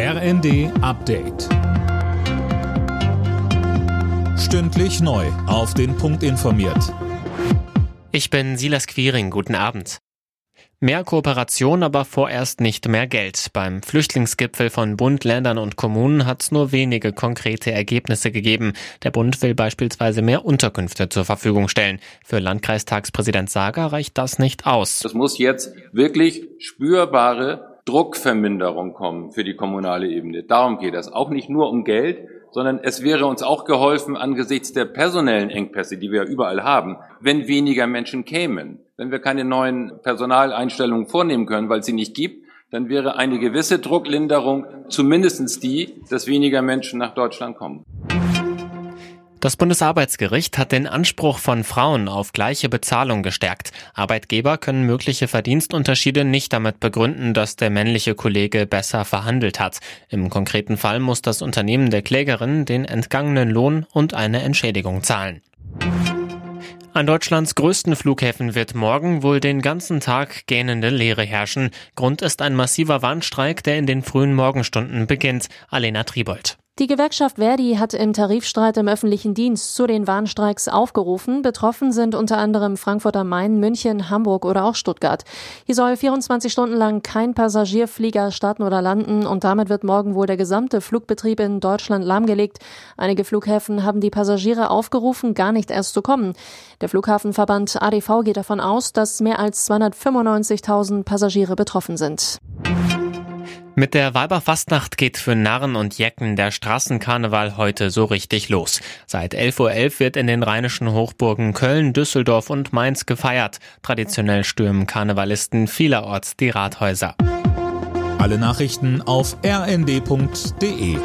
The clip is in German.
RND Update. Stündlich neu. Auf den Punkt informiert. Ich bin Silas Quiring. Guten Abend. Mehr Kooperation, aber vorerst nicht mehr Geld. Beim Flüchtlingsgipfel von Bund, Ländern und Kommunen hat es nur wenige konkrete Ergebnisse gegeben. Der Bund will beispielsweise mehr Unterkünfte zur Verfügung stellen. Für Landkreistagspräsident Sager reicht das nicht aus. Es muss jetzt wirklich spürbare Druckverminderung kommen für die kommunale Ebene. Darum geht es. Auch nicht nur um Geld, sondern es wäre uns auch geholfen angesichts der personellen Engpässe, die wir überall haben, wenn weniger Menschen kämen. Wenn wir keine neuen Personaleinstellungen vornehmen können, weil es sie nicht gibt, dann wäre eine gewisse Drucklinderung zumindestens die, dass weniger Menschen nach Deutschland kommen. Das Bundesarbeitsgericht hat den Anspruch von Frauen auf gleiche Bezahlung gestärkt. Arbeitgeber können mögliche Verdienstunterschiede nicht damit begründen, dass der männliche Kollege besser verhandelt hat. Im konkreten Fall muss das Unternehmen der Klägerin den entgangenen Lohn und eine Entschädigung zahlen. An Deutschlands größten Flughäfen wird morgen wohl den ganzen Tag gähnende Leere herrschen. Grund ist ein massiver Warnstreik, der in den frühen Morgenstunden beginnt. Alena Tribold. Die Gewerkschaft Verdi hat im Tarifstreit im öffentlichen Dienst zu den Warnstreiks aufgerufen. Betroffen sind unter anderem Frankfurt am Main, München, Hamburg oder auch Stuttgart. Hier soll 24 Stunden lang kein Passagierflieger starten oder landen und damit wird morgen wohl der gesamte Flugbetrieb in Deutschland lahmgelegt. Einige Flughäfen haben die Passagiere aufgerufen, gar nicht erst zu kommen. Der Flughafenverband ADV geht davon aus, dass mehr als 295.000 Passagiere betroffen sind. Mit der Weiberfastnacht geht für Narren und Jecken der Straßenkarneval heute so richtig los. Seit 11.11 Uhr wird in den rheinischen Hochburgen Köln, Düsseldorf und Mainz gefeiert. Traditionell stürmen Karnevalisten vielerorts die Rathäuser. Alle Nachrichten auf rnd.de